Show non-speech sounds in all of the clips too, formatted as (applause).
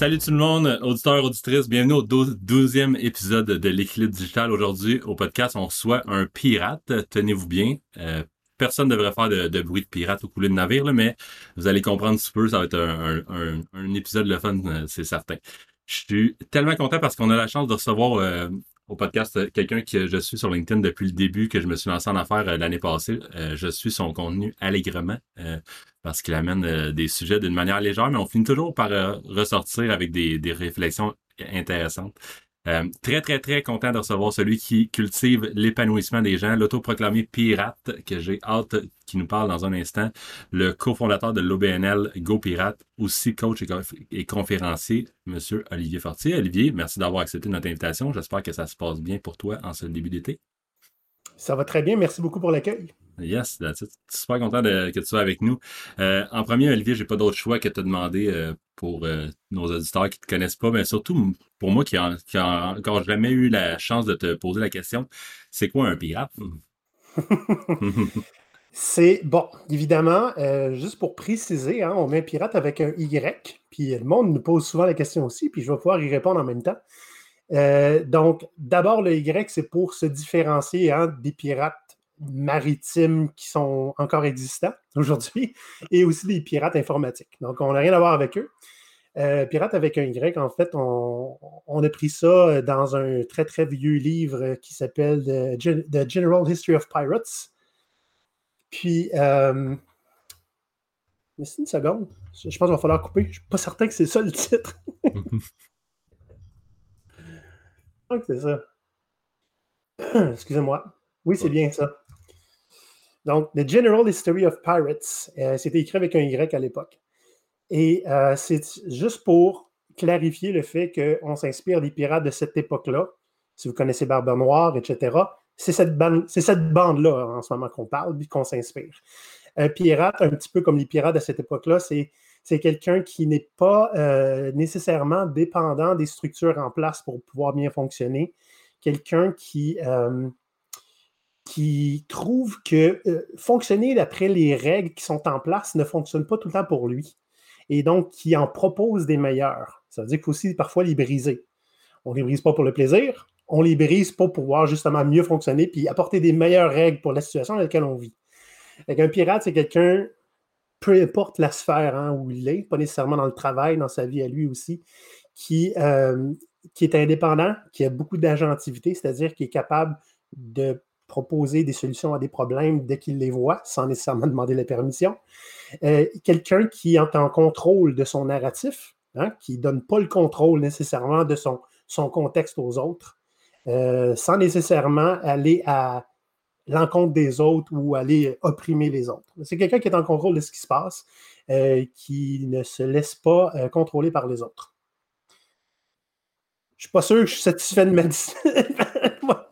Salut tout le monde, auditeurs, auditrices, bienvenue au 12e épisode de l'équilibre digital. Aujourd'hui, au podcast, on reçoit un pirate. Tenez-vous bien. Euh, personne ne devrait faire de, bruit de pirate au couler de navire, mais vous allez comprendre un peu, ça va être un, épisode de fun, euh, c'est certain. Je suis tellement content parce qu'on a la chance de recevoir euh, au podcast quelqu'un que je suis sur LinkedIn depuis le début, que je me suis lancé en affaires l'année passée. je suis son contenu allègrement parce qu'il amène euh, des sujets d'une manière légère, mais on finit toujours par euh, ressortir avec des, des réflexions intéressantes. Euh, très, très, très content de recevoir celui qui cultive l'épanouissement des gens, l'autoproclamé pirate, que j'ai hâte qui nous parle dans un instant, le cofondateur de l'OBNL Go Pirate, aussi coach et, conférencier, Monsieur Olivier Fortier. Olivier, merci d'avoir accepté notre invitation. J'espère que ça se passe bien pour toi en ce début d'été. Ça va très bien. Merci beaucoup pour l'accueil. Yes, that's it. Super content que tu sois avec nous. Euh, en premier, Olivier, j'ai pas d'autre choix que de te demander euh, pour euh, nos auditeurs qui te connaissent pas, mais surtout pour moi qui n'ai encore jamais eu la chance de te poser la question, c'est quoi un pirate? (laughs) c'est bon, évidemment, juste pour préciser, hein, on met un pirate avec un Y, puis le monde nous pose souvent la question aussi, puis je vais pouvoir y répondre en même temps. donc, d'abord, le Y, c'est pour se différencier hein, des pirates maritimes qui sont encore existants (laughs) aujourd'hui et aussi des pirates informatiques. Donc, on n'a rien à voir avec eux. Euh, pirates avec un Y, en fait, on, a pris ça dans un très, très vieux livre qui s'appelle The, General History of Pirates. Puis, euh, une seconde. Je pense qu'il va falloir couper. Je ne suis pas certain que c'est ça le titre. (laughs) Je que c'est ça. (clears throat) Excusez-moi. Oui, c'est bien ça. Donc, The General History of Pirates, euh, c'était écrit avec un Y à l'époque. Et euh, c'est juste pour clarifier le fait qu'on s'inspire des pirates de cette époque-là. Si vous connaissez Barbe Noire, etc., c'est cette, bande, cette bande-là en ce moment qu'on parle, puis qu'on s'inspire. Un pirate, un petit peu comme les pirates de cette époque-là, c'est, quelqu'un qui n'est pas euh, nécessairement dépendant des structures en place pour pouvoir bien fonctionner. Quelqu'un qui, qui trouve que euh, fonctionner d'après les règles qui sont en place ne fonctionne pas tout le temps pour lui. Et donc, qui en propose des meilleurs. Ça veut dire qu'il faut aussi parfois les briser. On ne les brise pas pour le plaisir, on les brise pour pouvoir justement mieux fonctionner puis apporter des meilleures règles pour la situation dans laquelle on vit. un pirate, c'est quelqu'un, peu importe la sphère hein, où il est, pas nécessairement dans le travail, dans sa vie à lui aussi, qui, euh, qui est indépendant, qui a beaucoup d'agentivité, c'est-à-dire qui est capable de proposer des solutions à des problèmes dès qu'il les voit, sans nécessairement demander la permission. Euh, quelqu'un qui est en contrôle de son narratif, hein, qui ne donne pas le contrôle nécessairement de son, son contexte aux autres, euh, sans nécessairement aller à l'encontre des autres ou aller opprimer les autres. C'est quelqu'un qui est en contrôle de ce qui se passe, euh, qui ne se laisse pas contrôler par les autres. Je ne suis pas sûr que je suis satisfait de ma, (laughs)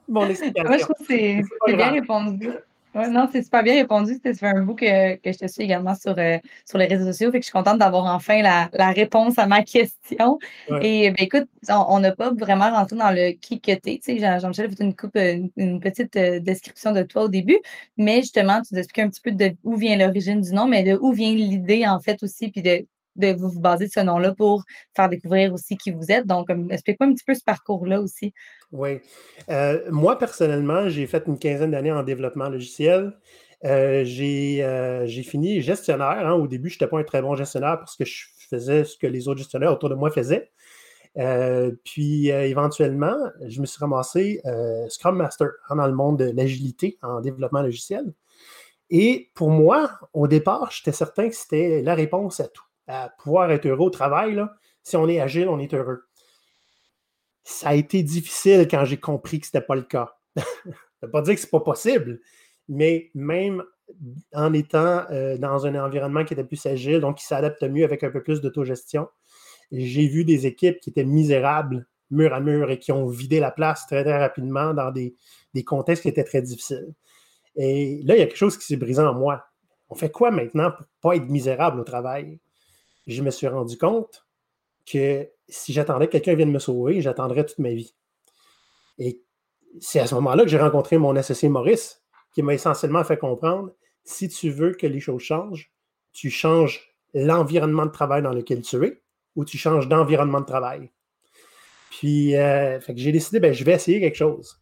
mon explication. Moi, je trouve que c'est bien répondu. non, c'est super bien répondu. Ça fait un bout que, je te suis également sur, euh, sur les réseaux sociaux. Fait que je suis contente d'avoir enfin la, réponse à ma (laughs) question. Et ben, écoute, on n'a pas vraiment rentré dans le qui que tu es. Jean-Michel a fait une, coupe, une, petite euh, description de toi au début, mais justement, tu nous expliques un petit peu de où vient l'origine du nom, mais de où vient l'idée en fait aussi, puis de de vous baser de ce nom-là pour faire découvrir aussi qui vous êtes. Donc, explique-moi un petit peu ce parcours-là aussi. Oui. Euh, moi, personnellement, j'ai fait une quinzaine d'années en développement logiciel. Euh, euh, j'ai fini gestionnaire. Hein. Au début, je n'étais pas un très bon gestionnaire parce que je faisais ce que les autres gestionnaires autour de moi faisaient. puis éventuellement, je me suis ramassé Scrum Master hein, dans le monde de l'agilité en développement logiciel. Et pour moi, au départ, j'étais certain que c'était la réponse à tout à pouvoir être heureux au travail, si on est agile, on est heureux. Ça a été difficile quand j'ai compris que ce n'était pas le cas. (laughs) Ça ne veut pas dire que ce n'est pas possible, mais même en étant euh, dans un environnement qui était plus agile, donc qui s'adapte mieux avec un peu plus d'autogestion, j'ai vu des équipes qui étaient misérables mur à mur et qui ont vidé la place très, très rapidement dans des, des contextes qui étaient très difficiles. Et là, il y a quelque chose qui s'est brisé en moi. On fait quoi maintenant pour ne pas être misérable au travail? Je me suis rendu compte que si j'attendais que quelqu'un vienne me sauver, j'attendrais toute ma vie. Et c'est à ce moment-là que j'ai rencontré mon associé Maurice, qui m'a essentiellement fait comprendre si tu veux que les choses changent, tu changes l'environnement de travail dans lequel tu es ou tu changes d'environnement de travail. Puis, euh, j'ai décidé, ben, je vais essayer quelque chose.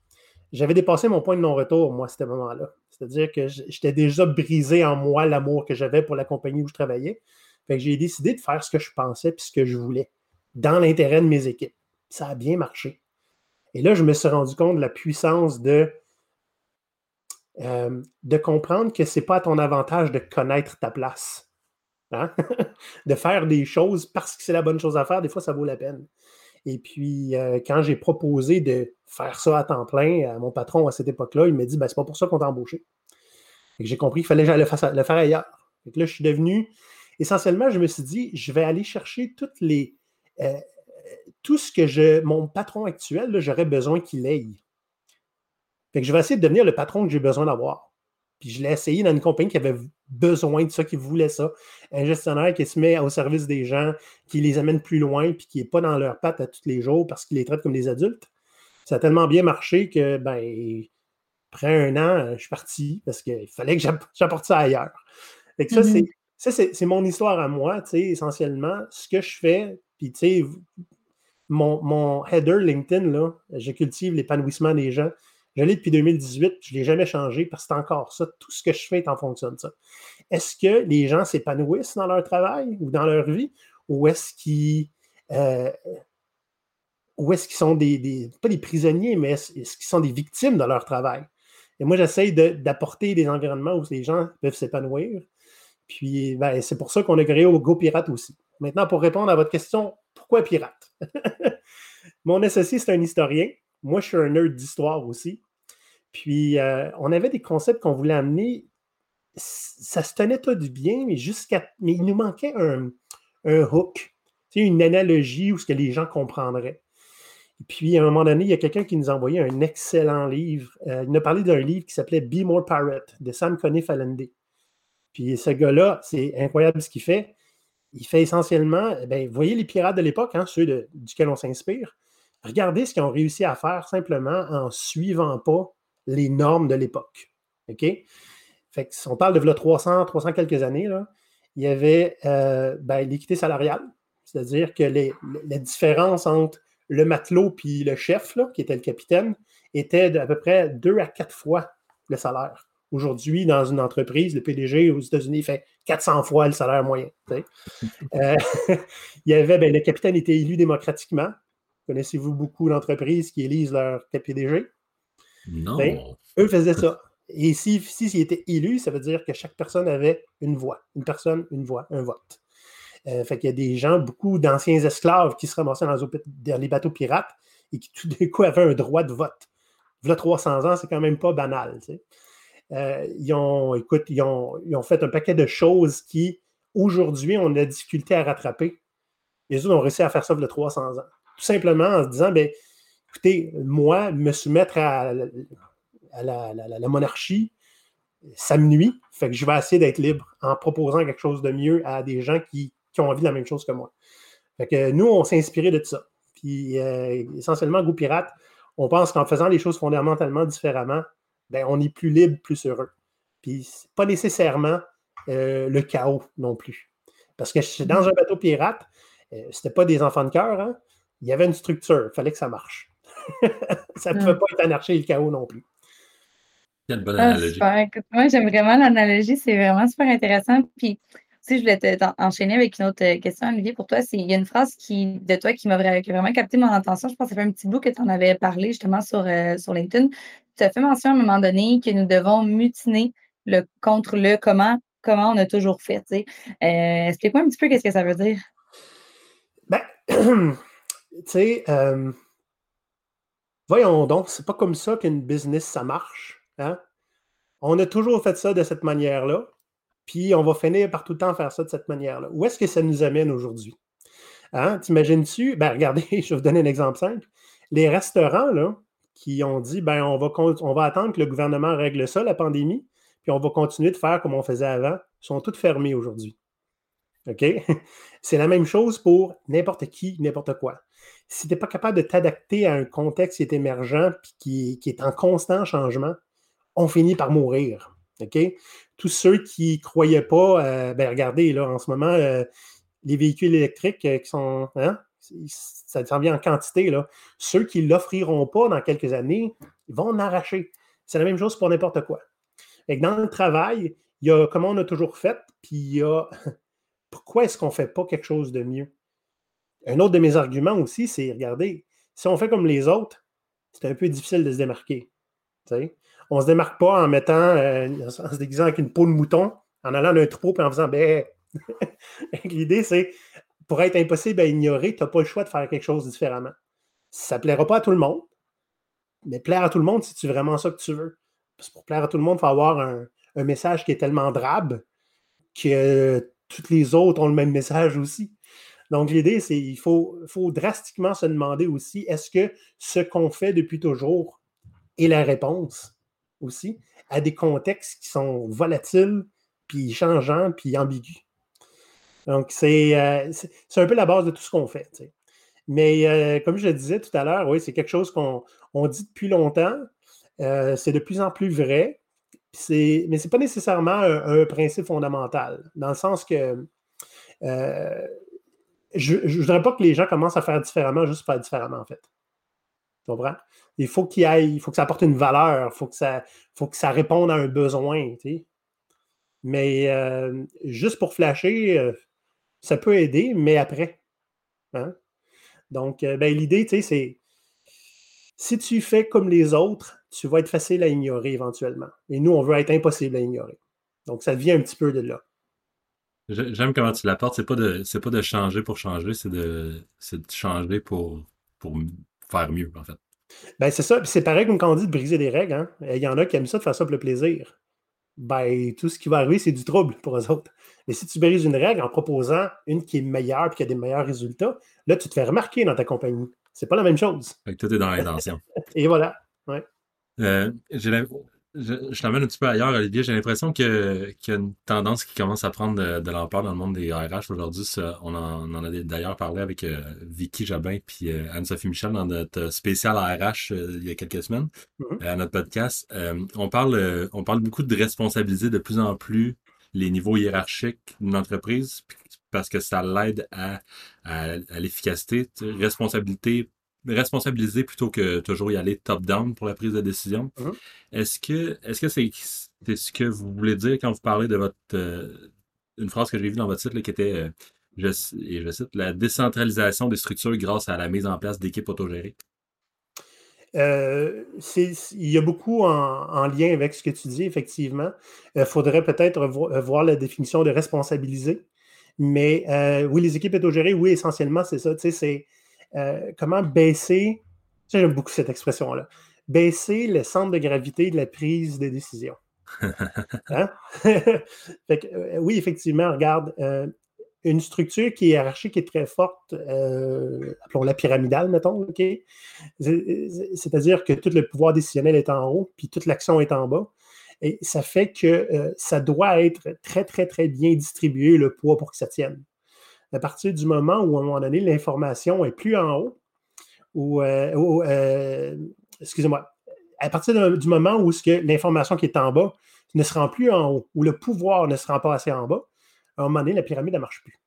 J'avais dépassé mon point de non-retour, moi, à ce moment-là. C'est-à-dire que j'étais déjà brisé en moi l'amour que j'avais pour la compagnie où je travaillais. Fait que j'ai décidé de faire ce que je pensais et ce que je voulais, dans l'intérêt de mes équipes. Ça a bien marché. Et là, je me suis rendu compte de la puissance de, euh, de comprendre que ce n'est pas à ton avantage de connaître ta place. Hein? (laughs) de faire des choses parce que c'est la bonne chose à faire, des fois, ça vaut la peine. Et puis, euh, quand j'ai proposé de faire ça à temps plein à mon patron à cette époque-là, il m'a dit ben, c'est pas pour ça qu'on t'a embauché. J'ai compris qu'il fallait le faire ailleurs. Et là, je suis devenu. Essentiellement, je me suis dit je vais aller chercher toutes les. Euh, tout ce que je, mon patron actuel, j'aurais besoin qu'il ait. Fait que je vais essayer de devenir le patron que j'ai besoin d'avoir. Puis je l'ai essayé dans une compagnie qui avait besoin de ça, qui voulait ça. Un gestionnaire qui se met au service des gens, qui les amène plus loin, puis qui n'est pas dans leurs pattes à tous les jours parce qu'il les traite comme des adultes. Ça a tellement bien marché que, ben, après un an, je suis parti parce qu'il fallait que j'apporte ça ailleurs. Fait ça, mm-hmm. c'est mon histoire à moi, tu sais, essentiellement. Ce que je fais, puis tu sais, mon, mon header LinkedIn, là, je cultive l'épanouissement des gens. Je l'ai depuis 2018, je ne l'ai jamais changé parce que c'est encore ça. Tout ce que je fais est en fonction de ça. Est-ce que les gens s'épanouissent dans leur travail ou dans leur vie? Ou est-ce qu'ils euh, est-ce qu'ils sont des, pas des prisonniers, mais est-ce, qu'ils sont des victimes de leur travail? Et moi, j'essaye d'apporter des environnements où les gens peuvent s'épanouir. Puis, ben, c'est pour ça qu'on a créé au Go Pirate aussi. Maintenant, pour répondre à votre question, pourquoi pirate? (laughs) Mon associé, c'est un historien. Moi, je suis un nerd d'histoire aussi. Puis, euh, on avait des concepts qu'on voulait amener. Ça se tenait tout du bien, mais jusqu'à. Mais il nous manquait un, un hook, une analogie où ce que les gens comprendraient. Puis, à un moment donné, il y a quelqu'un qui nous a envoyé un excellent livre. Euh, il nous a parlé d'un livre qui s'appelait Be More Pirate de Sam Conniff Allende. Puis, ce gars-là, c'est incroyable ce qu'il fait. Il fait essentiellement, ben, vous voyez les pirates de l'époque, hein, ceux duquel on s'inspire. Regardez ce qu'ils ont réussi à faire simplement en suivant pas les normes de l'époque. OK? Fait que si on parle de 300, 300 quelques années, là, il y avait euh, ben, l'équité salariale, c'est-à-dire que les, la différence entre le matelot puis le chef, là, qui était le capitaine, était d'à peu près deux à quatre fois le salaire. Aujourd'hui, dans une entreprise, le PDG aux États-Unis fait 400 fois le salaire moyen. (laughs) Euh, (laughs) il y avait, ben, le capitaine était élu démocratiquement. Connaissez-vous beaucoup d'entreprises qui élisent leur PDG? Non. Ben, eux faisaient ça. Et s'ils si, si, étaient élus, ça veut dire que chaque personne avait une voix. Une personne, une voix, un vote. Euh, fait qu'il y a des gens, beaucoup d'anciens esclaves qui se ramassaient dans, les bateaux pirates et qui tout d'un coup avaient un droit de vote. A 300 ans, c'est quand même pas banal. Euh, ils, ont, écoute, ils ont, ils ont fait un paquet de choses qui, aujourd'hui, on a difficulté à rattraper. Les autres ont réussi à faire ça a 300 ans. Tout simplement en se disant, ben, écoutez, moi, me soumettre à, la, monarchie, ça me nuit. Fait que je vais essayer d'être libre en proposant quelque chose de mieux à des gens qui, ont envie de la même chose que moi. Fait que nous, on s'est inspiré de ça. Puis euh, essentiellement, Goût Pirate, on pense qu'en faisant les choses fondamentalement différemment, ben, on est plus libre, plus heureux. Puis pas nécessairement euh, le chaos non plus. Parce que dans un bateau pirate, euh, c'était pas des enfants de cœur, hein? il y avait une structure, il fallait que ça marche. (laughs) ça ne pouvait pas être anarchie et le chaos non plus. Une bonne ah, analogie. moi, j'aime vraiment l'analogie, c'est vraiment super intéressant. Puis, si je voulais t'enchaîner avec une autre euh, question, Olivier, pour toi. Il y a une phrase qui, de toi qui m'a vraiment capté mon attention. Je pense que ça fait un petit bout que tu en avais parlé justement sur, euh, sur LinkedIn. Tu as fait mention à un moment donné que nous devons mutiner le, contre le comment, comment on a toujours fait. Euh, explique-moi un petit peu qu'est-ce que ça veut dire. Ben, (clears throat) tu sais, voyons donc, c'est pas comme ça qu'une business, ça marche. Hein? On a toujours fait ça de cette manière-là, puis on va finir par tout le temps faire ça de cette manière-là. Où est-ce que ça nous amène aujourd'hui? Hein? T'imagines-tu? Ben, regardez, (laughs) je vais vous donner un exemple simple. les restaurants, là, qui ont dit, ben, on va, attendre que le gouvernement règle ça, la pandémie, puis on va continuer de faire comme on faisait avant, sont toutes fermées aujourd'hui. OK? (laughs) C'est la même chose pour n'importe qui, n'importe quoi. Si tu n'es pas capable de t'adapter à un contexte qui est émergent puis qui, est en constant changement, on finit par mourir. OK? Tous ceux qui ne croyaient pas, euh, ben regardez, là, en ce moment, euh, les véhicules électriques euh, qui sont. Hein, ça s'en vient en quantité. Là. Ceux qui ne l'offriront pas dans quelques années, ils vont en arracher. C'est la même chose pour n'importe quoi. dans le travail, il y a comment on a toujours fait, puis il y a (laughs) pourquoi est-ce qu'on ne fait pas quelque chose de mieux? Un autre de mes arguments aussi, c'est regardez, si on fait comme les autres, c'est un peu difficile de se démarquer. On ne se démarque pas en mettant, euh, en se déguisant avec une peau de mouton, en allant d'un troupeau et en faisant ben. (laughs) L'idée, c'est pour être impossible à ignorer, tu n'as pas le choix de faire quelque chose différemment. Ça ne plaira pas à tout le monde, mais plaire à tout le monde, si tu vraiment ça que tu veux? Parce que pour plaire à tout le monde, il faut avoir un, message qui est tellement drabe que toutes les autres ont le même message aussi. Donc, l'idée, c'est qu'il faut, faut drastiquement se demander aussi est-ce que ce qu'on fait depuis toujours est la réponse? Aussi à des contextes qui sont volatiles, puis changeants, puis ambigus. Donc, euh, c'est un peu la base de tout ce qu'on fait. Mais euh, comme je le disais tout à l'heure, oui, c'est quelque chose qu'on dit depuis longtemps. Euh, c'est de plus en plus vrai. Mais ce n'est pas nécessairement un, principe fondamental, dans le sens que je ne voudrais pas que les gens commencent à faire différemment juste pour faire différemment, en fait. Tu comprends? Il faut qu'il aille, il faut que ça apporte une valeur, il faut, que ça, faut que ça réponde à un besoin. Mais juste pour flasher, ça peut aider, mais après. Hein? Donc, euh, ben, l'idée, c'est si tu fais comme les autres, tu vas être facile à ignorer éventuellement. Et nous, on veut être impossible à ignorer. Donc, ça vient un petit peu de là. J'aime comment tu l'apportes. C'est pas de pas de changer pour changer, c'est de, changer pour, pour faire mieux, en fait. Ben, c'est ça. C'est pareil comme quand on dit de briser des règles. Hein. Il y en a qui aiment ça de faire ça pour le plaisir. Ben, tout ce qui va arriver, c'est du trouble pour eux autres. Mais si tu brises une règle en proposant une qui est meilleure et qui a des meilleurs résultats, là, tu te fais remarquer dans ta compagnie. C'est pas la même chose. Fait que tout est dans l'intention. (laughs) Et voilà. Ouais. Euh, je, t'amène un petit peu ailleurs, Olivier. J'ai l'impression qu'il y a une tendance qui commence à prendre de, l'ampleur dans le monde des RH aujourd'hui. On, en, a d'ailleurs parlé avec euh, Vicky Jabin puis euh, Anne-Sophie Michel dans notre spécial RH il y a quelques semaines mm-hmm. à notre podcast. on parle on parle beaucoup de responsabiliser de plus en plus les niveaux hiérarchiques d'une entreprise parce que ça l'aide à, à, l'efficacité, responsabilité, responsabiliser plutôt que toujours y aller top-down pour la prise de décision. Mm-hmm. Est-ce que est-ce que c'est ce que vous voulez dire quand vous parlez de votre euh, une phrase que j'ai vue dans votre site qui était euh, je, et je cite la décentralisation des structures grâce à la mise en place d'équipes autogérées? Euh, il y a beaucoup en, lien avec ce que tu dis, effectivement. Il faudrait peut-être voir la définition de responsabiliser. Mais oui, les équipes autogérées, oui, essentiellement, c'est ça. C'est euh, comment baisser, j'aime beaucoup cette expression-là, baisser le centre de gravité de la prise de décision. (laughs) Hein? (laughs) Euh, oui, effectivement, regarde, euh, une structure qui est hiérarchique qui est très forte, appelons-la pyramidale, mettons, OK? C'est-à-dire que tout le pouvoir décisionnel est en haut, puis toute l'action est en bas. Et ça fait que ça doit être très, très, très bien distribué, le poids, pour que ça tienne à partir du moment où, à un moment donné, l'information est plus en haut, ou, euh, euh, excusez-moi, à partir du moment où l'information qui est en bas ne se rend plus en haut, ou le pouvoir ne se rend pas assez en bas, à un moment donné, la pyramide ne marche plus.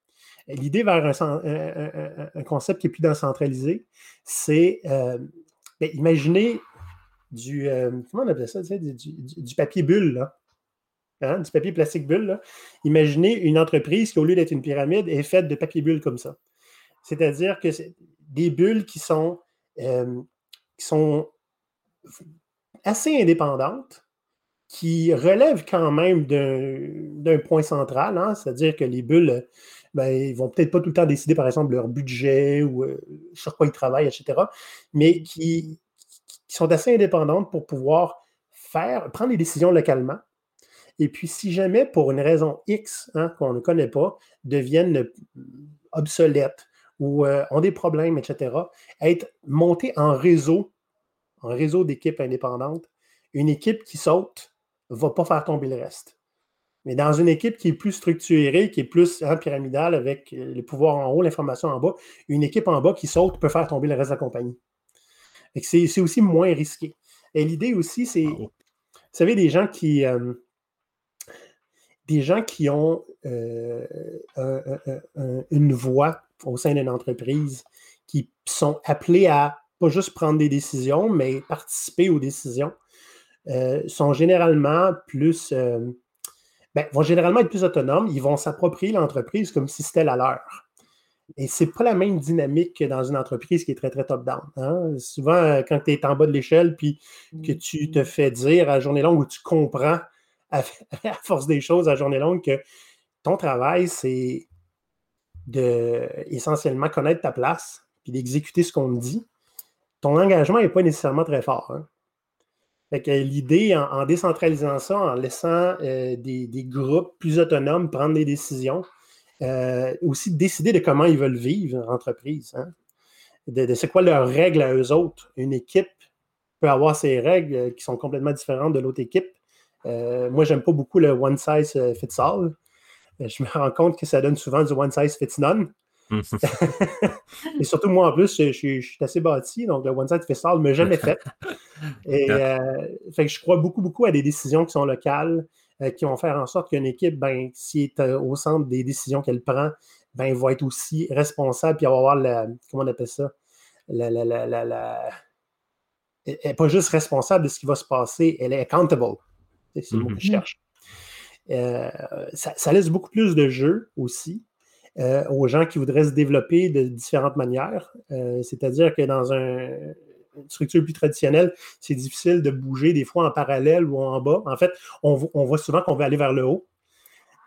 L'idée vers un, concept qui est plus décentralisé, c'est euh, ben, imaginez du, comment on appelle ça, du papier bulle, là. Hein, du papier plastique bulle. Imaginez une entreprise qui, au lieu d'être une pyramide, est faite de papier bulle comme ça. C'est-à-dire que c'est des bulles qui sont, euh, assez indépendantes, qui relèvent quand même d'un point central, hein. c'est-à-dire que les bulles, ben, ils vont peut-être pas tout le temps décider, par exemple, leur budget ou euh, sur quoi ils travaillent, etc., mais qui, qui, sont assez indépendantes pour pouvoir faire, prendre des décisions localement, et puis, si jamais, pour une raison X hein, qu'on ne connaît pas, deviennent obsolètes ou ont des problèmes, etc., être monté en réseau, en réseau d'équipes indépendantes, une équipe qui saute ne va pas faire tomber le reste. Mais dans une équipe qui est plus structurée, qui est plus hein, pyramidale avec les pouvoirs en haut, l'information en bas, une équipe en bas qui saute peut faire tomber le reste de la compagnie. C'est aussi moins risqué. Et l'idée aussi, c'est, vous savez, des gens qui, euh, des gens qui ont euh, une voix au sein d'une entreprise, qui sont appelés à pas juste prendre des décisions, mais participer aux décisions, euh, sont généralement plus, ben, vont généralement être plus autonomes. Ils vont s'approprier l'entreprise comme si c'était la leur. Et ce n'est pas la même dynamique que dans une entreprise qui est très, très top-down. Hein. Souvent, euh, quand tu es en bas de l'échelle, puis que tu te fais dire à journée longue ou tu comprends (laughs) à, force des choses à journée longue que ton travail, c'est de essentiellement connaître ta place, puis d'exécuter ce qu'on te dit, ton engagement n'est pas nécessairement très fort. Hein. l'idée, en, décentralisant ça, en laissant euh, des, groupes plus autonomes prendre des décisions, euh, aussi décider de comment ils veulent vivre l'entreprise. Hein. De, c'est quoi leurs règles à eux autres. Une équipe peut avoir ses règles euh, qui sont complètement différentes de l'autre équipe. Euh, moi, j'aime pas beaucoup le one size fits all. Je me (laughs) rends compte que ça donne souvent du one size fits none. (laughs) et surtout, moi, en plus, je, suis assez bâti, donc le one size fits all ne m'a jamais fait. (laughs) Et fait que je crois beaucoup, beaucoup à des décisions qui sont locales, euh, qui vont faire en sorte qu'une équipe, ben, si est euh, au centre des décisions qu'elle prend, ben, va être aussi responsable, puis elle va avoir la, comment on appelle ça, la, la, la, elle n'est pas juste responsable de ce qui va se passer, elle est accountable. C'est je mm-hmm. cherche. Euh, ça, laisse beaucoup plus de jeu aussi aux gens qui voudraient se développer de différentes manières. C'est-à-dire que dans un, une structure plus traditionnelle, c'est difficile de bouger des fois en parallèle ou en bas. En fait, on, voit souvent qu'on veut aller vers le haut.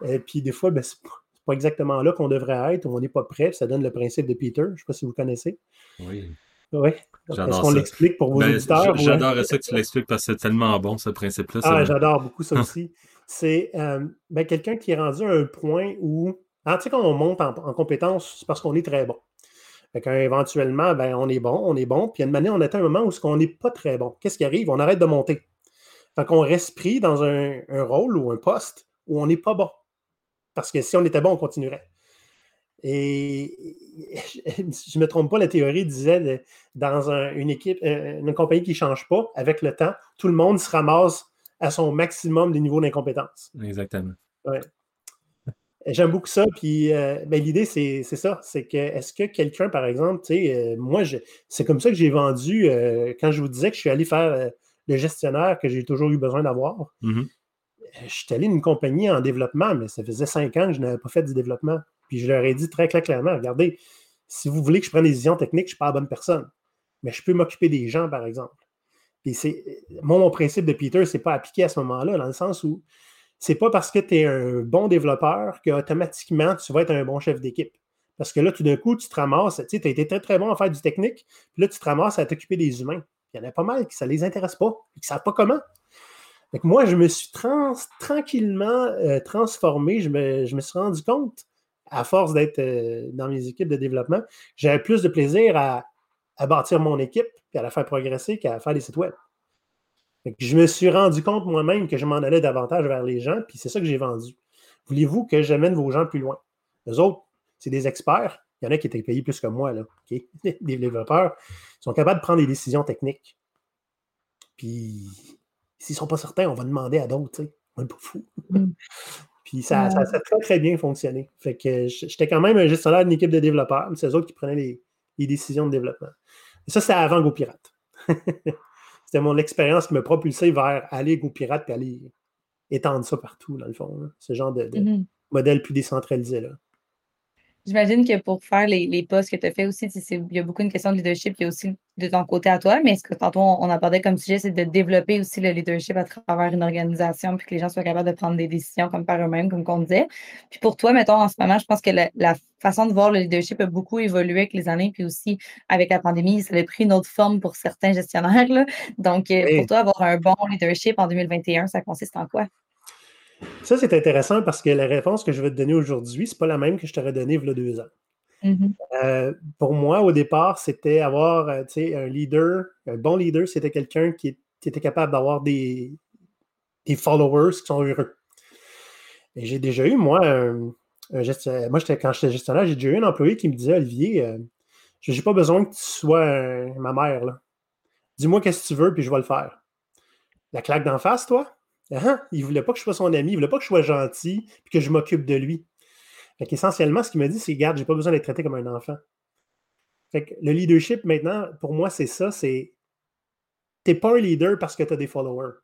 Et puis des fois, ben, ce n'est pas exactement là qu'on devrait être, on n'est pas prêt. Ça donne le principe de Peter. Je ne sais pas si vous connaissez. Oui. Oui. Est-ce qu'on l'explique pour vos ben, auditeurs? J'adorerais ça que tu l'expliques parce que c'est tellement bon, ce principe-là. Ah, j'adore beaucoup ça aussi. c'est euh, ben, quelqu'un qui est rendu à un point où, ah, tu sais, quand on monte en, en compétence, c'est parce qu'on est très bon. Fait éventuellement, ben, on est bon, on est bon. Puis, à une manière, on atteint un moment où on n'est pas très bon. Qu'est-ce qui arrive? On arrête de monter. Fait qu'on reste pris dans un, rôle ou un poste où on n'est pas bon. Parce que si on était bon, on continuerait. Et (laughs) je ne me trompe pas, la théorie disait dans une équipe, euh, une compagnie qui ne change pas, avec le temps, tout le monde se ramasse à son maximum de niveau d'incompétence. Exactement. Ouais. J'aime beaucoup ça. Puis euh, ben, l'idée, c'est ça. C'est que est-ce que quelqu'un, par exemple, tu sais, euh, moi, c'est comme ça que j'ai vendu euh, quand je vous disais que je suis allé faire le gestionnaire que j'ai toujours eu besoin d'avoir. Mm-hmm. Je suis allé une compagnie en développement, mais ça faisait cinq ans que je n'avais pas fait du développement. Puis je leur ai dit très, clairement regardez, si vous voulez que je prenne des décisions techniques, je ne suis pas la bonne personne. Mais je peux m'occuper des gens, par exemple. Puis c'est. Moi, mon principe de Peter, c'est pas appliqué à ce moment-là, dans le sens où c'est pas parce que tu es un bon développeur qu'automatiquement tu vas être un bon chef d'équipe. Parce que là, tout d'un coup, tu te ramasses, tu as été très, très bon à faire du technique, puis là, tu te ramasses à t'occuper des humains. Il y en a pas mal qui ça les intéresse pas, qui ne savent pas comment. moi, je me suis tranquillement euh, transformé, je me, suis rendu compte, à force d'être euh, dans mes équipes de développement, j'avais plus de plaisir à, à bâtir mon équipe et à la faire progresser qu'à faire des sites web je me suis rendu compte moi-même que je m'en allais davantage vers les gens, puis c'est ça que j'ai vendu. Voulez-vous que j'amène vos gens plus loin? Les autres, c'est des experts. Il y en a qui étaient payés plus que moi, là. (laughs) des développeurs. Ils sont capables de prendre des décisions techniques. Puis, s'ils ne sont pas certains, on va demander à d'autres. On n'est pas fou. (laughs) Puis ça, a très, très bien fonctionné. Fait que j'étais quand même un gestionnaire d'une équipe de développeurs. C'est eux autres qui prenaient les, décisions de développement. Et ça, c'est avant GoPirate. (laughs) c'était mon expérience qui m'a propulsé vers aller GoPirate et aller étendre ça partout, dans le fond. Ce genre de, mm-hmm. modèle plus décentralisé. Là. J'imagine que pour faire les, les postes que tu as fait aussi, il y a beaucoup une question de leadership, y a aussi de ton côté à toi, mais ce que tantôt on, abordait comme sujet, c'est de développer aussi le leadership à travers une organisation, puis que les gens soient capables de prendre des décisions comme par eux-mêmes, comme on disait. Puis pour toi, mettons, en ce moment, je pense que la, façon de voir le leadership a beaucoup évolué avec les années, puis aussi avec la pandémie, ça a pris une autre forme pour certains gestionnaires. Donc, euh, pour toi, avoir un bon leadership en 2021, ça consiste en quoi? Ça, c'est intéressant parce que la réponse que je vais te donner aujourd'hui, ce n'est pas la même que je t'aurais donnée il y a deux ans. Mm-hmm. pour moi, au départ, c'était avoir un leader, un bon leader, c'était quelqu'un qui, était capable d'avoir des, des followers qui sont heureux. Et j'ai déjà eu, moi, un, moi, quand j'étais gestionnaire, j'ai déjà eu un employé qui me disait Olivier, euh, je n'ai pas besoin que tu sois ma mère. Dis-moi qu'est-ce que tu veux, puis je vais le faire. La claque d'en face, toi? Ah, Il ne voulait pas que je sois son ami, il voulait pas que je sois gentil, puis que je m'occupe de lui. Fait Essentiellement, ce qu'il m'a dit, c'est Garde, j'ai pas besoin d'être traité comme un enfant. Fait le leadership, maintenant, pour moi, c'est ça c'est. Tu n'es pas un leader parce que tu as des followers.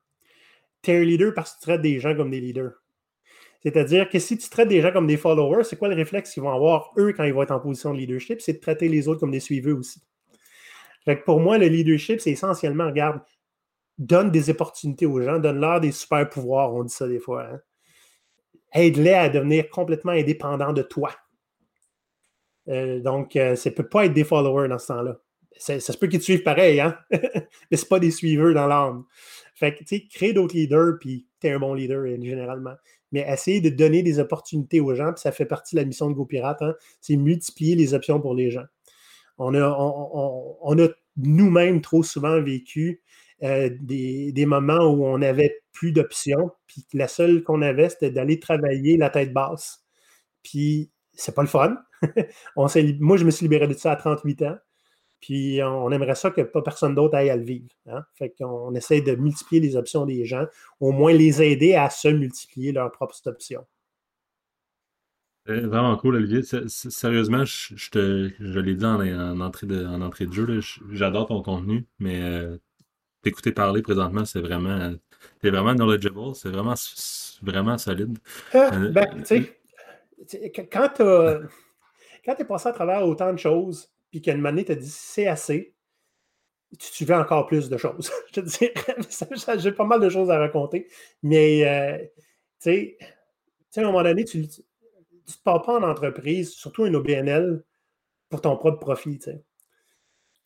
Tu es un leader parce que tu traites des gens comme des leaders. C'est-à-dire que si tu traites des gens comme des followers, c'est quoi le réflexe qu'ils vont avoir, eux, quand ils vont être en position de leadership? C'est de traiter les autres comme des suiveux aussi. pour moi, le leadership, c'est essentiellement, regarde, donne des opportunités aux gens, donne-leur des super pouvoirs, on dit ça des fois. Hein. Aide-les à devenir complètement indépendants de toi. Euh, donc, euh, ça ne peut pas être des followers dans ce temps-là. Ça, se peut qu'ils te suivent pareil, hein? (laughs) mais ce pas des suiveurs dans l'âme. Fait que, tu sais, crée d'autres leaders, puis tu es un bon leader, généralement mais essayer de donner des opportunités aux gens, puis ça fait partie de la mission de GoPirate, hein, c'est multiplier les options pour les gens. On a, on, a nous-mêmes trop souvent vécu euh, des, moments où on n'avait plus d'options, puis la seule qu'on avait, c'était d'aller travailler la tête basse. Puis c'est pas le fun. (laughs) moi, je me suis libéré de ça à 38 ans. Puis on aimerait ça que pas personne d'autre aille à le vivre. Hein. Fait qu'on essaie de multiplier les options des gens, au moins les aider à se multiplier leurs propres options. Vraiment cool, Olivier. Sérieusement, je, te, je l'ai dit en, entrée de, en entrée de jeu, j'adore ton contenu, mais euh, t'écouter parler présentement, c'est vraiment, t'es vraiment knowledgeable, c'est vraiment, vraiment solide. Ah, euh, ben, tu sais, quand tu es passé à travers autant de choses, puis qu'une année t'a dit c'est assez, tu, veux encore plus de choses. (laughs) je te dirais, j'ai pas mal de choses à raconter, mais euh, tu sais, à un moment donné, tu ne te pars pas en entreprise, surtout une OBNL, pour ton propre profit.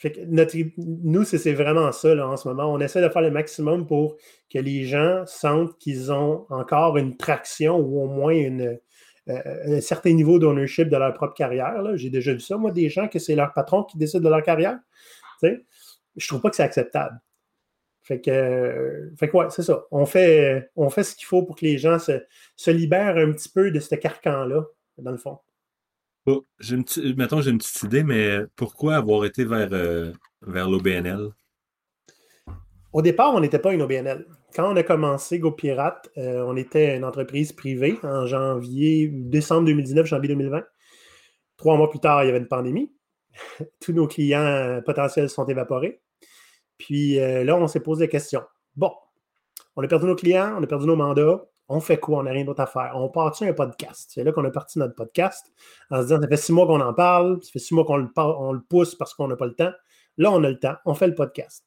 Fait que notre, nous, c'est vraiment ça en ce moment. On essaie de faire le maximum pour que les gens sentent qu'ils ont encore une traction ou au moins euh, un certain niveau d'ownership de leur propre carrière. J'ai déjà vu ça, moi, des gens que c'est leur patron qui décide de leur carrière. Je Je trouve pas que c'est acceptable. Fait que, fait c'est ça. On fait, on fait ce qu'il faut pour que les gens se, libèrent un petit peu de ce carcan-là, dans le fond. Oh, j'ai une petite idée, mais pourquoi avoir été vers, euh, vers l'OBNL? Au départ, on n'était pas une OBNL. Quand on a commencé GoPirate, euh, on était une entreprise privée en janvier, décembre 2019, janvier 2020. Trois mois plus tard, il y avait une pandémie. (laughs) Tous nos clients euh, potentiels sont évaporés. Puis là, on s'est posé la question. Bon, on a perdu nos clients, on a perdu nos mandats. On fait quoi? On n'a rien d'autre à faire. On part-tu un podcast? C'est là qu'on a parti notre podcast en se disant, ça fait six mois qu'on en parle, ça fait six mois qu'on le, on le pousse parce qu'on n'a pas le temps. Là, on a le temps, on fait le podcast.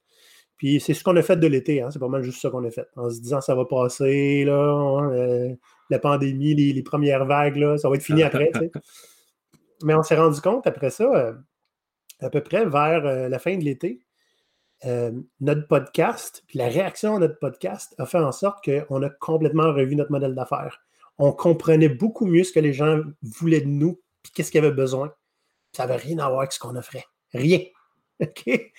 Puis c'est ce qu'on a fait de l'été, hein. c'est pas mal juste ça qu'on a fait. En se disant ça va passer, là, hein, euh, la pandémie, les, premières vagues, là, ça va être fini (laughs) après. Mais on s'est rendu compte après ça, euh, à peu près vers euh, la fin de l'été, notre podcast, puis la réaction à notre podcast a fait en sorte qu'on a complètement revu notre modèle d'affaires. On comprenait beaucoup mieux ce que les gens voulaient de nous, puis qu'est-ce qu'ils avaient besoin. Ça n'avait rien à voir avec ce qu'on offrait. Rien. (laughs) OK?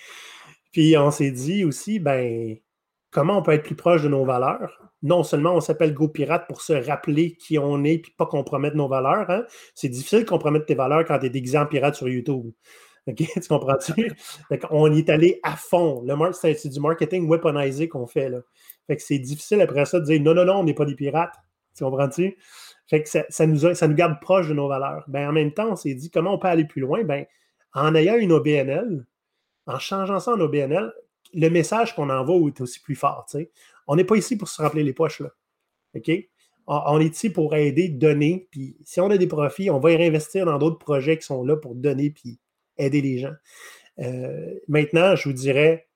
Puis on s'est dit aussi, ben, comment on peut être plus proche de nos valeurs? Non seulement on s'appelle GoPirate pour se rappeler qui on est puis pas compromettre nos valeurs. Hein? C'est difficile de compromettre tes valeurs quand tu es déguisé en pirate sur YouTube. (laughs) Tu comprends-tu? on est allé à fond. C'est du marketing weaponisé qu'on fait. Là. Fait que c'est difficile après ça de dire non, non, non, on n'est pas des pirates. Tu comprends-tu? Fait que ça, nous ça nous garde proche de nos valeurs. Ben, en même temps, on s'est dit comment on peut aller plus loin? Ben, en ayant une OBNL, en changeant ça en OBNL, le message qu'on envoie est aussi plus fort. On n'est pas ici pour se rappeler les poches. Là. On est ici pour aider, donner. Puis si on a des profits, on va y réinvestir dans d'autres projets qui sont là pour donner puis aider les gens. Euh, maintenant, je vous dirais,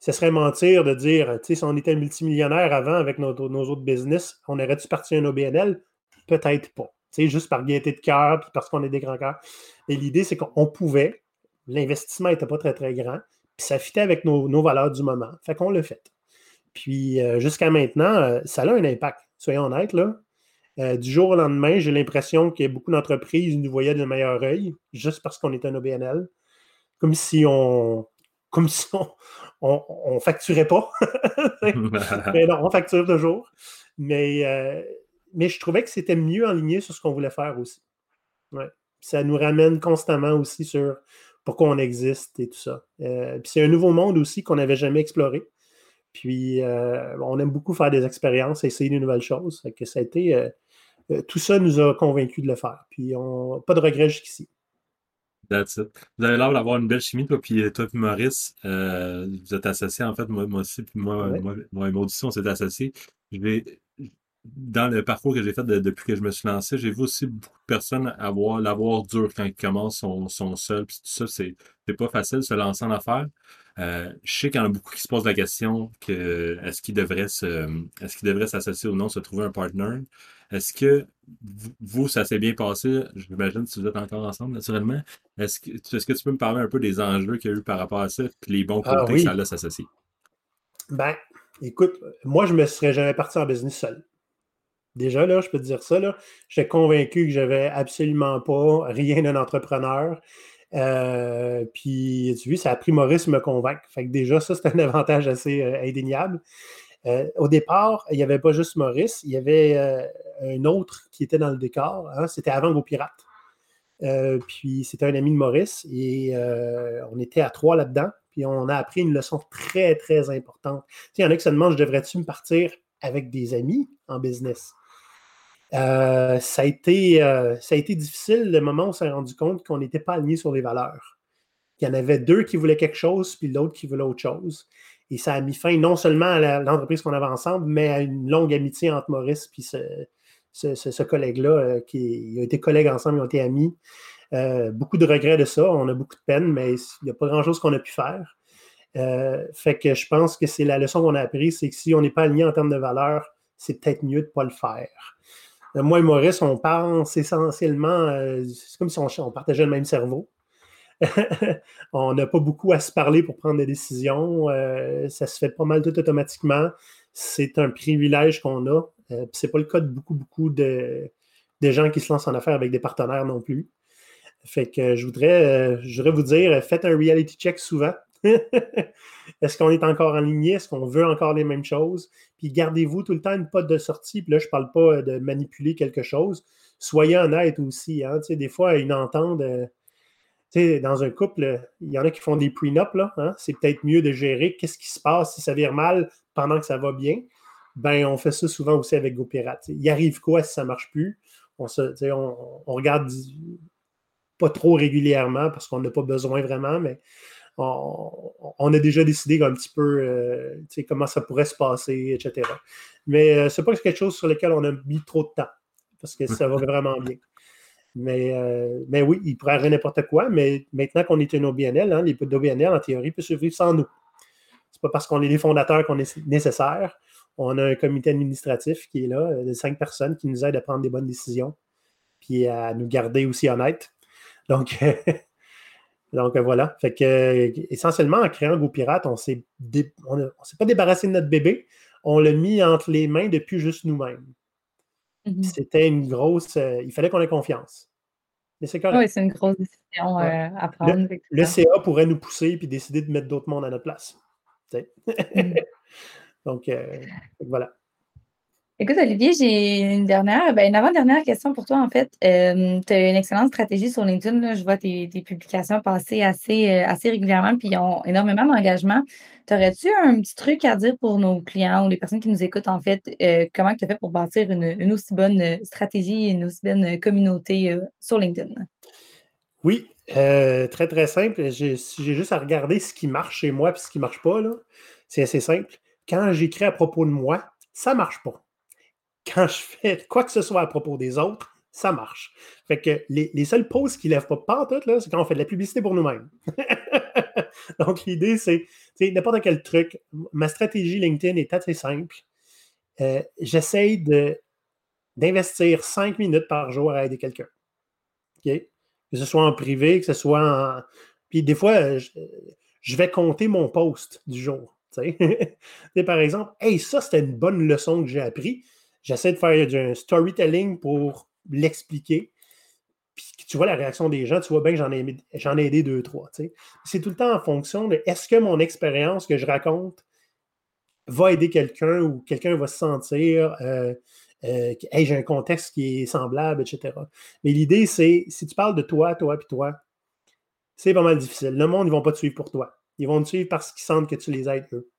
ce serait mentir de dire, tu sais, si on était multimillionnaire avant avec nos, autres business, on aurait-tu parti un OBNL? Peut-être pas. Tu sais, juste par gaieté de cœur puis parce qu'on est des grands cœurs. Et l'idée, c'est qu'on pouvait, l'investissement n'était pas très, très grand. Puis ça fitait avec nos, valeurs du moment. Fait qu'on l'a fait. Puis euh, jusqu'à maintenant, euh, ça a un impact. Soyons honnêtes, là. Euh, du jour au lendemain, j'ai l'impression que beaucoup d'entreprises nous voyaient d'un meilleur œil, juste parce qu'on est un OBNL. Comme si on. Comme si on, facturait pas. (laughs) (laughs) mais non, on facture toujours. Mais, euh, mais je trouvais que c'était mieux aligné sur ce qu'on voulait faire aussi. Ouais. Ça nous ramène constamment aussi sur pourquoi on existe et tout ça. Euh, puis c'est un nouveau monde aussi qu'on n'avait jamais exploré. Puis euh, on aime beaucoup faire des expériences, essayer de nouvelles choses. que ça a été, euh, tout ça nous a convaincus de le faire. Puis on, pas de regrets jusqu'ici. That's it. Vous avez l'air d'avoir une belle chimie, toi, puis toi, puis Maurice, vous êtes associés, en fait, moi, moi aussi, puis moi, moi, moi, et Maud on s'est associés. Je vais, dans le parcours que j'ai fait depuis que je me suis lancé, j'ai vu aussi beaucoup de personnes avoir l'avoir dur quand ils commencent son, son seul. Puis tout ça, c'est, c'est pas facile de se lancer en affaires. Euh, je sais qu'il y en a beaucoup qui se posent la question que est-ce qu'ils devraient se est-ce qu'ils devraient s'associer ou non, se trouver un partner? Est-ce que vous, ça s'est bien passé? J'imagine si vous êtes encore ensemble, naturellement. Est-ce que, est-ce que tu peux me parler un peu des enjeux qu'il y a eu par rapport à ça, puis les bons ah côtés que ça a s'associer? Ben, écoute, moi, je me serais jamais parti en business seul. Déjà, là, je peux te dire ça. Là, j'étais convaincu que j'avais absolument pas rien d'un entrepreneur. Euh, puis, tu vois, ça a pris Maurice me convaincre. Fait que déjà, ça, c'est un avantage assez euh, indéniable. Euh, au départ, il n'y avait pas juste Maurice, il y avait un autre qui était dans le décor. Hein, c'était avant vos pirates. puis, c'était un ami de Maurice et on était à trois là-dedans. Puis, on a appris une leçon très, très importante. il y en a qui se demandent, devrais-tu me partir avec des amis en business? Euh, ça, a été, euh, ça a été difficile le moment où on s'est rendu compte qu'on n'était pas alignés sur les valeurs. Il y en avait deux qui voulaient quelque chose, puis l'autre qui voulait autre chose. Et ça a mis fin non seulement à l'entreprise qu'on avait ensemble, mais à une longue amitié entre Maurice et ce, ce, collègue-là, euh, qui a été collègues ensemble, ils ont été amis. beaucoup de regrets de ça, on a beaucoup de peine, mais il n'y a pas grand-chose qu'on a pu faire. fait que je pense que c'est la leçon qu'on a apprise, c'est que si on n'est pas aligné en termes de valeurs, c'est peut-être mieux de ne pas le faire. Euh, moi et Maurice, on pense essentiellement, euh, c'est comme si on, partageait le même cerveau. (laughs) on n'a pas beaucoup à se parler pour prendre des décisions. Euh, ça se fait pas mal tout automatiquement. C'est un privilège qu'on a. Ce c'est pas le cas de beaucoup, beaucoup de, gens qui se lancent en affaires avec des partenaires non plus. Fait que je voudrais, je voudrais vous dire, faites un reality check souvent. (laughs) Est-ce qu'on est encore en ligne? Est-ce qu'on veut encore les mêmes choses? Puis gardez-vous tout le temps une pote de sortie. Puis là, je ne parle pas de manipuler quelque chose. Soyez honnête aussi. Hein? des fois, une entente, euh, dans un couple, il y en a qui font des prenups. Hein? C'est peut-être mieux de gérer qu'est-ce qui se passe si ça vire mal pendant que ça va bien. Ben, on fait ça souvent aussi avec GoPirate. Il arrive quoi si ça ne marche plus? On, se, on, on regarde pas trop régulièrement parce qu'on n'a pas besoin vraiment, mais on, a déjà décidé un petit peu euh, comment ça pourrait se passer, etc. Mais euh, ce n'est pas quelque chose sur lequel on a mis trop de temps, parce que ça va (laughs) vraiment bien. Mais, euh, mais oui, il pourrait arriver n'importe quoi, mais maintenant qu'on est une OBNL, hein, les OBNL, en théorie, peuvent survivre sans nous. Ce n'est pas parce qu'on est les fondateurs qu'on est nécessaire. On a un comité administratif qui est là, de cinq personnes qui nous aident à prendre des bonnes décisions, puis à nous garder aussi honnêtes. Donc, (laughs) Donc voilà. Fait que essentiellement, en créant GoPirate, on ne s'est pas débarrassé de notre bébé. On l'a mis entre les mains depuis juste nous-mêmes. Mm-hmm. C'était une grosse. Euh, il fallait qu'on ait confiance. Mais c'est correct. Oui, c'est une grosse décision euh, à prendre. Le, CA pourrait nous pousser et décider de mettre d'autres mondes à notre place. Mm-hmm. (laughs) Donc, euh, voilà. Écoute, Olivier, j'ai une dernière, ben, une avant-dernière question pour toi, en fait. Euh, tu as une excellente stratégie sur LinkedIn. Je vois tes, publications passer assez, euh, assez régulièrement, puis ils ont énormément d'engagement. T'aurais-tu un petit truc à dire pour nos clients ou les personnes qui nous écoutent, en fait, euh, comment tu as fait pour bâtir une, aussi bonne stratégie, une aussi bonne communauté sur LinkedIn? Oui, très, très simple. J'ai juste à regarder ce qui marche chez moi et ce qui ne marche pas. C'est assez simple. Quand j'écris à propos de moi, ça ne marche pas quand je fais quoi que ce soit à propos des autres, ça marche. Fait que les, les seules pauses qui ne lèvent pas pantoute, là, c'est quand on fait de la publicité pour nous-mêmes. (laughs) Donc, l'idée, c'est n'importe quel truc. Ma stratégie LinkedIn est assez simple. Euh, J'essaye d'investir cinq minutes par jour à aider quelqu'un. Que ce soit en privé, que ce soit en. Puis des fois, je, je vais compter mon post du jour. (laughs) par exemple, hey, ça, c'était une bonne leçon que j'ai appris j'essaie de faire un storytelling pour l'expliquer. Puis tu vois la réaction des gens, tu vois bien que j'en ai, ai aidé deux, trois. C'est tout le temps en fonction de est-ce que mon expérience que je raconte va aider quelqu'un ou quelqu'un va se sentir euh, euh, hey, j'ai un contexte qui est semblable, etc. Mais l'idée, c'est si tu parles de toi, toi, puis toi, c'est pas mal difficile. Le monde, ils vont pas te suivre pour toi. Ils vont te suivre parce qu'ils sentent que tu les aides eux.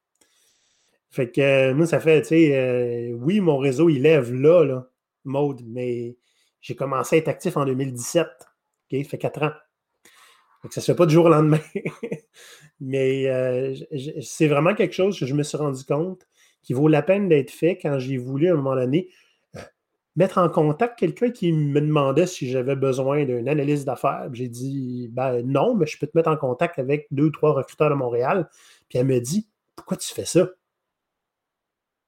Fait que euh, moi, ça fait, tu sais, oui, mon réseau, il lève là, là, mode, mais j'ai commencé à être actif en 2017. OK? Ça fait quatre ans. Donc, ça ne se fait pas du jour au lendemain. (laughs) Mais euh, c'est vraiment quelque chose que je me suis rendu compte qui vaut la peine d'être fait quand j'ai voulu à un moment donné euh, mettre en contact quelqu'un qui me demandait si j'avais besoin d'une analyse d'affaires. J'ai dit ben non, mais je peux te mettre en contact avec deux ou trois recruteurs de Montréal. Puis elle me dit Pourquoi tu fais ça?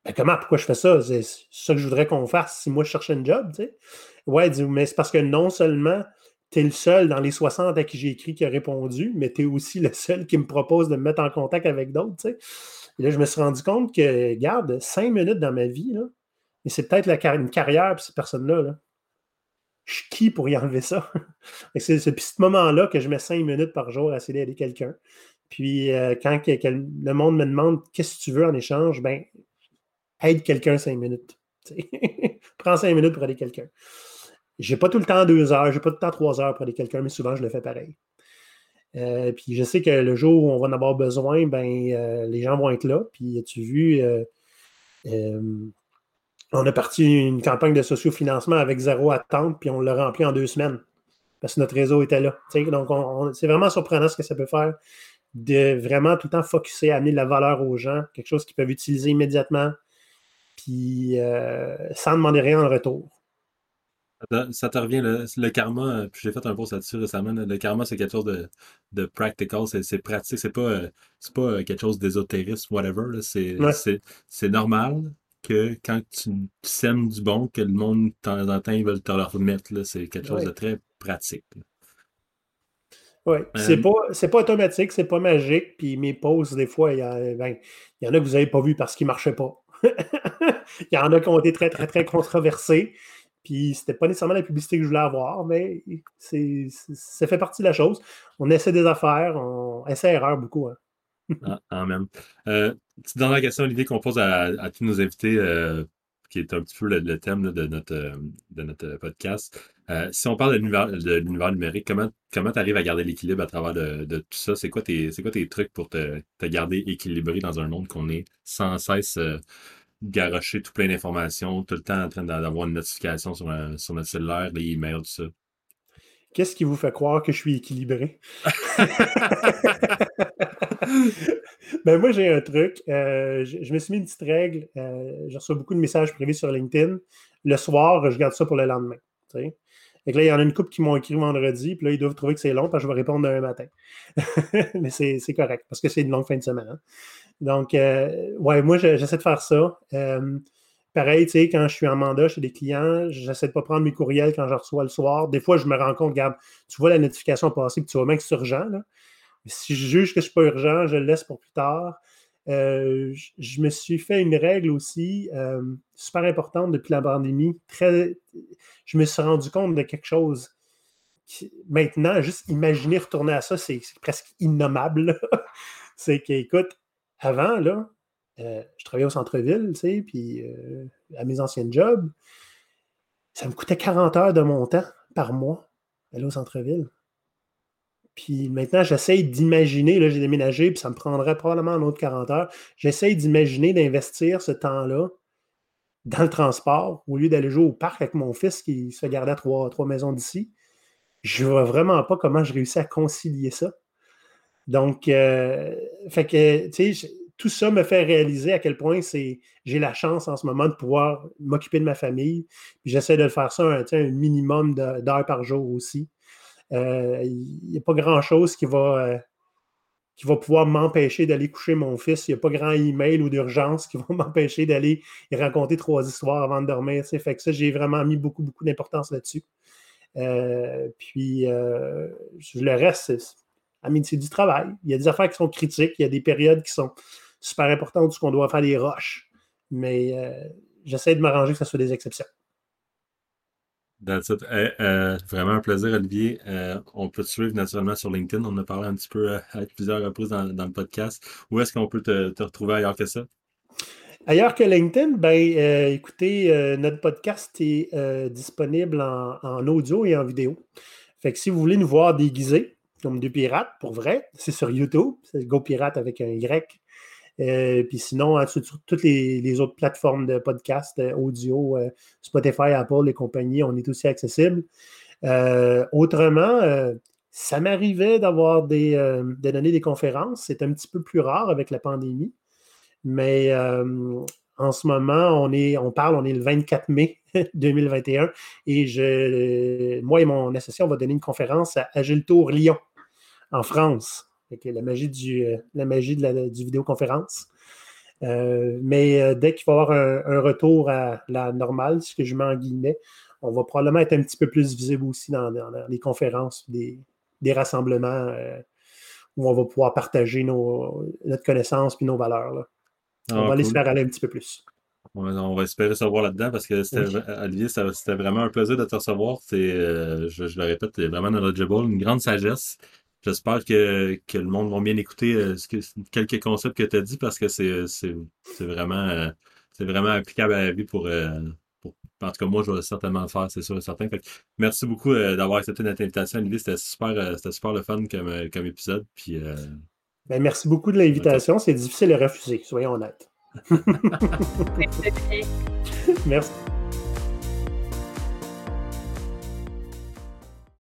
Ben comment, pourquoi je fais ça? C'est ça que je voudrais qu'on fasse si moi je cherchais un job, tu sais. Ouais, mais c'est parce que non seulement tu es le seul dans les 60 à qui j'ai écrit qui a répondu, mais tu es aussi le seul qui me propose de me mettre en contact avec d'autres. Et là, je me suis rendu compte que, garde, cinq minutes dans ma vie, là, et c'est peut-être une carrière pour cette personne-là. Là. Je suis qui pour y enlever ça? (laughs) c'est ce moment-là que je mets cinq minutes par jour à essayer d'aider quelqu'un. Puis euh, quand le monde me demande qu'est-ce que tu veux en échange, ben aide quelqu'un cinq minutes. (laughs) Prends cinq minutes pour aider quelqu'un. J'ai pas tout le temps deux heures, j'ai pas tout le temps trois heures pour aider quelqu'un, mais souvent je le fais pareil. Euh, puis je sais que le jour où on va en avoir besoin, ben, euh, les gens vont être là. Puis as-tu vu, on a parti une campagne de sociofinancement avec zéro attente, puis on l'a rempli en deux semaines parce que notre réseau était là. donc c'est vraiment surprenant ce que ça peut faire de vraiment tout le temps focuser, amener de la valeur aux gens, quelque chose qu'ils peuvent utiliser immédiatement, puis sans demander rien en retour. Ça te revient, le, karma, euh, puis j'ai fait un post là-dessus récemment. Le karma, c'est quelque chose de, de practical, c'est pratique, c'est pas, euh, pas euh, quelque chose d'ésotériste, whatever. C'est normal que quand tu, sèmes du bon, que le monde, de temps en temps, ils veulent te le remettre. C'est quelque chose de très pratique. Oui, c'est pas, pas automatique, c'est pas magique. Puis mes posts, des fois, il y, ben, y en a que vous n'avez pas vu parce qu'ils ne marchaient pas. (laughs) il y en a qui ont été très, très, très controversés. Puis c'était pas nécessairement la publicité que je voulais avoir, mais c'est, ça fait partie de la chose. On essaie des affaires, on essaie erreur beaucoup. Hein. ah, amen. Euh, dans la question, l'idée qu'on pose à, tous nos invités, euh, qui est un petit peu le, thème de, notre, de notre podcast, euh, si on parle de l'univers, numérique, comment tu arrives à garder l'équilibre à travers de, tout ça? C'est quoi, tes, quoi tes trucs pour te, te, garder équilibré dans un monde qu'on est sans cesse garocher tout plein d'informations, tout le temps en train d'avoir une notification sur, sur notre cellulaire, des emails, tout ça? Qu'est-ce qui vous fait croire que je suis équilibré? (laughs) (laughs) ben moi, j'ai un truc. Euh, je, me suis mis une petite règle. Euh, je reçois beaucoup de messages privés sur LinkedIn. Le soir, je garde ça pour le lendemain. Et là, il y en a une couple qui m'ont écrit vendredi, puis là, ils doivent trouver que c'est long parce que je vais répondre demain matin. (laughs) Mais c'est correct parce que c'est une longue fin de semaine. Hein. Donc, euh, ouais, moi, j'essaie de faire ça. Pareil, tu sais, quand je suis en mandat chez des clients, j'essaie de ne pas prendre mes courriels quand je reçois le soir. Des fois, je me rends compte, regarde, tu vois la notification passer, puis tu vois même que c'est urgent. Là. Si je juge que ce n'est pas urgent, je le laisse pour plus tard. Euh, je, me suis fait une règle aussi super importante depuis la pandémie. Très, je me suis rendu compte de quelque chose. maintenant, juste imaginer retourner à ça, c'est presque innommable. (laughs) c'est qu'écoute, avant, là, euh, je travaillais au centre-ville, tu sais, puis euh, à mes anciens jobs, ça me coûtait 40 heures de mon temps par mois, aller au centre-ville. Puis maintenant, j'essaye d'imaginer, là, j'ai déménagé, puis ça me prendrait probablement un autre 40 heures. J'essaye d'imaginer d'investir ce temps-là dans le transport au lieu d'aller jouer au parc avec mon fils qui se gardait à trois, trois maisons d'ici. Je vois vraiment pas comment je réussis à concilier ça. Donc, euh, fait que, tout ça me fait réaliser à quel point c'est j'ai la chance en ce moment de pouvoir m'occuper de ma famille. J'essaie de faire ça un minimum d'heures par jour aussi. Euh, il n'y a pas grand-chose qui va, euh, qui va pouvoir m'empêcher d'aller coucher mon fils. Il n'y a pas grand email ou d'urgence qui (laughs) va m'empêcher d'aller raconter trois histoires avant de dormir. Fait que ça, j'ai vraiment mis beaucoup, beaucoup d'importance là-dessus. puis le reste, c'est du travail. Il y a des affaires qui sont critiques, il y a des périodes qui sont super importantes où on doit faire des roches. Mais euh, j'essaie de m'arranger que ce soit des exceptions. That's eh, euh, vraiment un plaisir, Olivier. Euh, on peut te suivre naturellement sur LinkedIn. On en a parlé un petit peu à plusieurs reprises dans, le podcast. Où est-ce qu'on peut te, retrouver ailleurs que ça? Ailleurs que LinkedIn, ben, écoutez, notre podcast est disponible en, en, audio et en vidéo. Fait que si vous voulez nous voir déguisés, comme deux pirates, pour vrai, c'est sur YouTube. C'est Go Pirate avec un Y. Euh, puis sinon, hein, sur, toutes les, autres plateformes de podcast euh, audio, euh, Spotify, Apple, les compagnies, on est aussi accessible. autrement, ça m'arrivait d'avoir des, de donner des conférences. C'est un petit peu plus rare avec la pandémie. Mais en ce moment, on, est, on parle, on est le 24 mai (laughs) 2021 et je, moi et mon associé, on va donner une conférence à Agile Tour Lyon, en France. La magie du, euh, la magie de la du vidéoconférence. Euh, mais euh, dès qu'il va y avoir un, retour à la normale, ce que je mets en guillemets, on va probablement être un petit peu plus visible aussi dans, les conférences, des, rassemblements où on va pouvoir partager notre connaissance et nos valeurs. on ah, va les aller un petit peu plus. On va espérer savoir là-dedans parce que c'était, Olivier, c'était vraiment un plaisir de te recevoir. je, je, le répète, tu es vraiment knowledgeable, une grande sagesse. J'espère que, le monde va bien écouter euh, quelques concepts que tu as dit parce que c'est, vraiment, euh, vraiment applicable à la vie pour, euh, En tout cas, moi, je vais certainement le faire, c'est sûr et certain. merci beaucoup d'avoir accepté notre invitation, Olivier. C'était super, c'était super le fun comme, comme épisode. Puis, ben, merci beaucoup de l'invitation. C'est difficile à refuser, soyons honnêtes. (laughs) merci.